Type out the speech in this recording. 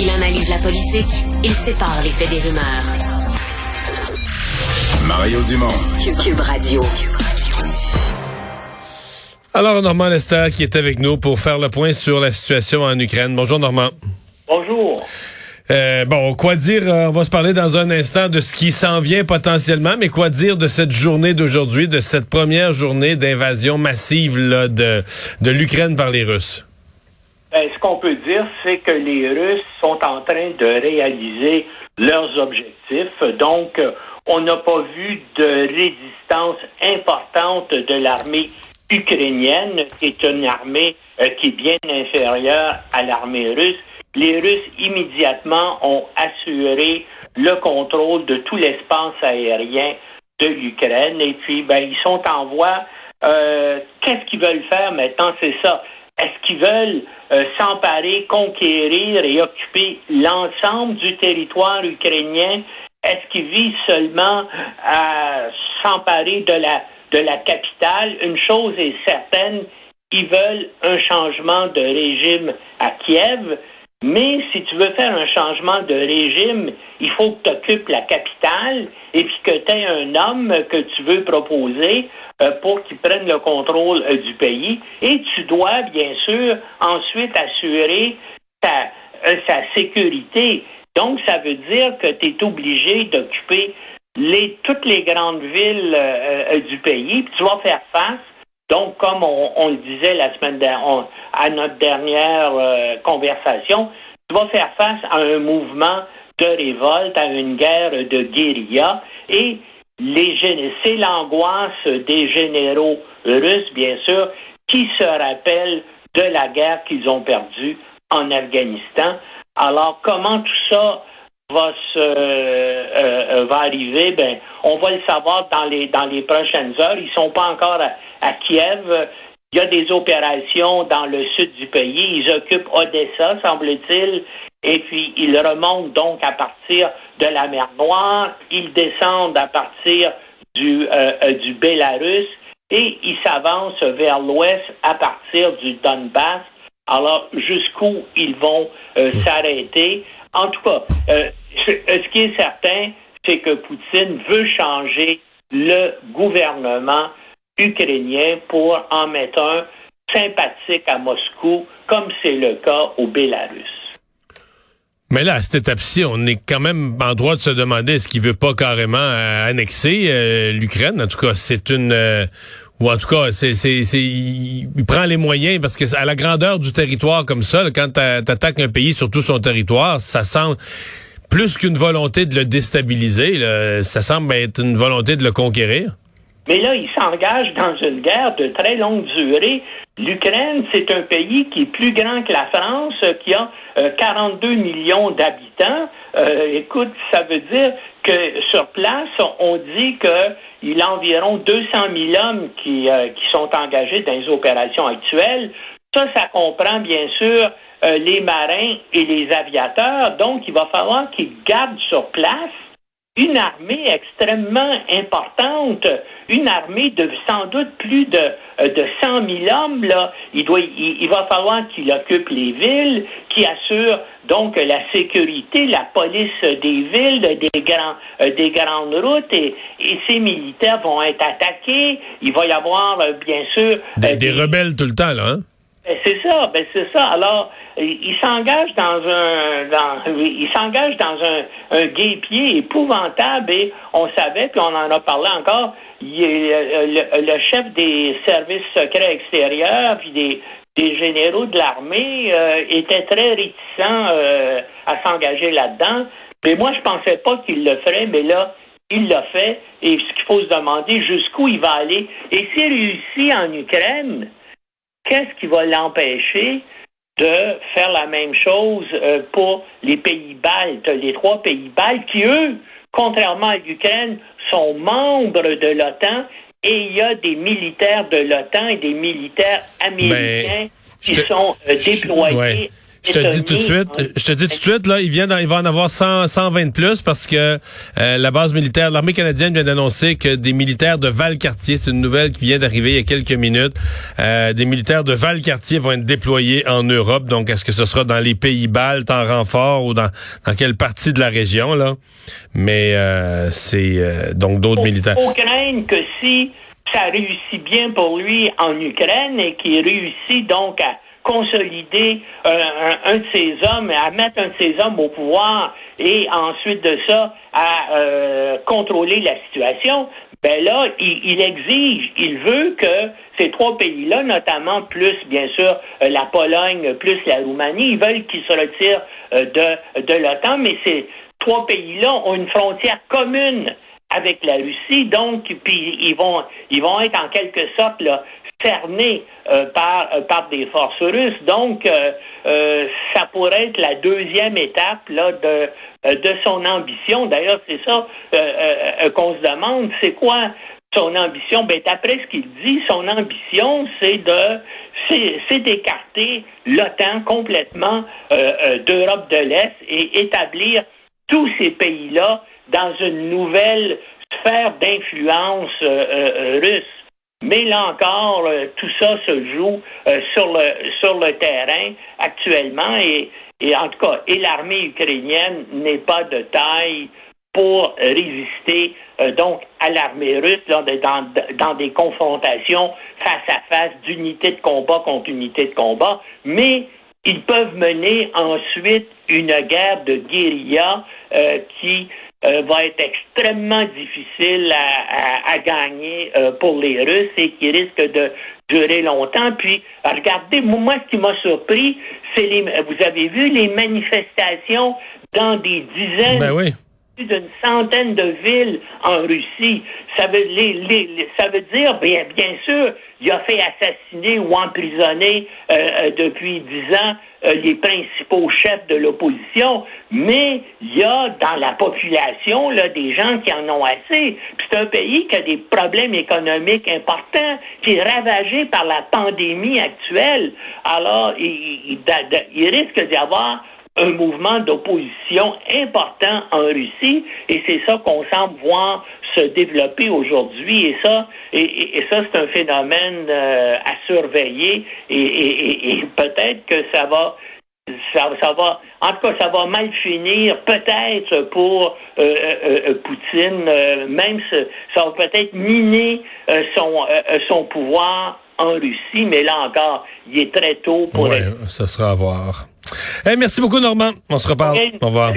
Il analyse la politique, il sépare les faits des rumeurs. Mario Dumont. Cube Radio. Alors, Normand Lester qui est avec nous pour faire le point sur la situation en Ukraine. Bonjour, Normand. Bonjour. Euh, bon, quoi dire, euh, on va se parler dans un instant de ce qui s'en vient potentiellement, mais quoi dire de cette journée d'aujourd'hui, de cette première journée d'invasion massive là, de, de l'Ukraine par les Russes? Ben, ce qu'on peut dire, c'est que les Russes sont en train de réaliser leurs objectifs. Donc, on n'a pas vu de résistance importante de l'armée ukrainienne, qui est une armée euh, qui est bien inférieure à l'armée russe les Russes immédiatement ont assuré le contrôle de tout l'espace aérien de l'Ukraine. Et puis, ben, ils sont en voie. Euh, qu'est-ce qu'ils veulent faire maintenant? C'est ça. Est-ce qu'ils veulent euh, s'emparer, conquérir et occuper l'ensemble du territoire ukrainien? Est-ce qu'ils visent seulement à s'emparer de la, de la capitale? Une chose est certaine, ils veulent un changement de régime à Kiev. Mais si tu veux faire un changement de régime, il faut que tu occupes la capitale et puis que tu aies un homme que tu veux proposer euh, pour qu'il prenne le contrôle euh, du pays. Et tu dois, bien sûr, ensuite assurer euh, sa sécurité. Donc, ça veut dire que tu es obligé d'occuper les, toutes les grandes villes du pays, puis tu vas faire face donc, comme on, le disait la semaine dernière, à notre dernière euh, conversation, tu vas faire face à un mouvement de révolte, à une guerre de guérilla, et c'est l'angoisse des généraux russes, bien sûr, qui se rappellent de la guerre qu'ils ont perdue en Afghanistan. Alors, comment tout ça va se euh, euh, va arriver, ben on va le savoir dans les dans les prochaines heures. Ils sont pas encore à, Kiev. Il y a des opérations dans le sud du pays. Ils occupent Odessa, semble-t-il, et puis ils remontent donc à partir de la mer Noire. Ils descendent à partir du euh, du Bélarus et ils s'avancent vers l'ouest à partir du Donbass. Alors jusqu'où ils vont s'arrêter? En tout cas, ce qui est certain, c'est que Poutine veut changer le gouvernement ukrainien pour en mettre un sympathique à Moscou, comme c'est le cas au Bélarus. Mais là, à cette étape-ci, on est quand même en droit de se demander est-ce qu'il veut pas carrément euh, annexer euh, l'Ukraine. En tout cas, c'est une euh, ou en tout cas, c'est c'est il prend les moyens parce que à la grandeur du territoire comme ça, quand tu attaques un pays sur tout son territoire, ça sent plus qu'une volonté de le déstabiliser, ça semble être une volonté de le conquérir. Mais là, il s'engage dans une guerre de très longue durée. L'Ukraine, c'est un pays qui est plus grand que la France, qui a 42 euh, millions d'habitants. Euh, écoute, ça veut dire que sur place, on dit qu'il y a environ 200 000 hommes qui, euh, qui sont engagés dans les opérations actuelles. Ça, ça comprend bien sûr euh, les marins et les aviateurs. Donc, il va falloir qu'ils gardent sur place une armée extrêmement importante, une armée de sans doute plus de, euh, de 100 000 hommes. Là. Il, doit, il, va falloir qu'il occupe les villes, qu'il assure donc la sécurité, la police des villes, des, grands, euh, des grandes routes, et, et, ces militaires vont être attaqués. Il va y avoir, bien sûr... Des, des rebelles tout le temps, là, hein? Ben, c'est ça, ben c'est ça. Alors, il s'engage dans un, il s'engage dans un, un guépier épouvantable et on savait, puis on en a parlé encore, il, le, chef des services secrets extérieurs, puis des, généraux de l'armée euh, était très réticent euh, à s'engager là-dedans. Mais moi, je pensais pas qu'il le ferait, mais là, il l'a fait. Et ce qu'il faut se demander, jusqu'où il va aller. Et s'il réussit en Ukraine, qu'est-ce qui va l'empêcher de faire la même chose euh, pour les pays baltes, les trois pays baltes qui, eux, contrairement à l'Ukraine, sont membres de l'OTAN et il y a des militaires de l'OTAN et des militaires américains qui sont euh, déployés Je te dis tout de suite, je te dis tout de suite, là, il vient, il va en avoir 100, 120 de plus parce que euh, la base militaire, l'armée canadienne vient d'annoncer que des militaires de Valcartier, c'est une nouvelle qui vient d'arriver il y a quelques minutes, euh, des militaires de Valcartier vont être déployés en Europe. Donc, est-ce que ce sera dans les pays baltes en renfort ou dans, dans quelle partie de la région, là? Mais euh, c'est donc d'autres militaires. Il faut craindre que si ça réussit bien pour lui en Ukraine et qu'il réussit donc à consolider euh, un, de ces hommes, à mettre un de ces hommes au pouvoir et ensuite de ça à euh, contrôler la situation, ben là, il, exige, il veut que ces trois pays-là, notamment plus, bien sûr, euh, la Pologne, plus la Roumanie, ils veulent qu'ils se retirent de, de l'OTAN, mais ces trois pays-là ont une frontière commune avec la Russie, donc puis ils vont ils vont être en quelque sorte là, cernés euh, par euh, par des forces russes. Donc euh, ça pourrait être la deuxième étape là de de son ambition. D'ailleurs, c'est ça qu'on se demande, c'est quoi son ambition? Ben, d'après ce qu'il dit, son ambition, c'est de c'est d'écarter l'OTAN complètement d'Europe de l'Est et établir tous ces pays-là dans une nouvelle sphère d'influence euh, euh, russe. Mais là encore, euh, tout ça se joue sur le terrain actuellement et, en tout cas, et l'armée ukrainienne n'est pas de taille pour résister donc à l'armée russe dans, dans, des confrontations face à face d'unité de combat contre unité de combat, mais ils peuvent mener ensuite une guerre de guérilla qui euh, va être extrêmement difficile à, gagner euh, pour les Russes et qui risque de durer longtemps. Puis, regardez, moi, ce qui m'a surpris, c'est les, vous avez vu les manifestations dans des dizaines ben oui d'une centaine de villes en Russie. Ça veut, ça veut dire, bien, bien sûr, il a fait assassiner ou emprisonner euh, euh, depuis dix ans euh, les principaux chefs de l'opposition, mais il y a dans la population là, des gens qui en ont assez. C'est un pays qui a des problèmes économiques importants, qui est ravagé par la pandémie actuelle. Alors, il, il risque d'y avoir un mouvement d'opposition important en Russie et c'est ça qu'on semble voir se développer aujourd'hui et ça et, ça c'est un phénomène euh, à surveiller et, peut-être que ça va ça, va, en tout cas, ça va mal finir, peut-être pour euh, euh, Poutine, même ça va peut-être miner son, son pouvoir en Russie, mais là encore, il est très tôt pour. Ouais, ça sera à voir. Eh, merci beaucoup, Normand. On se reparle. Au revoir.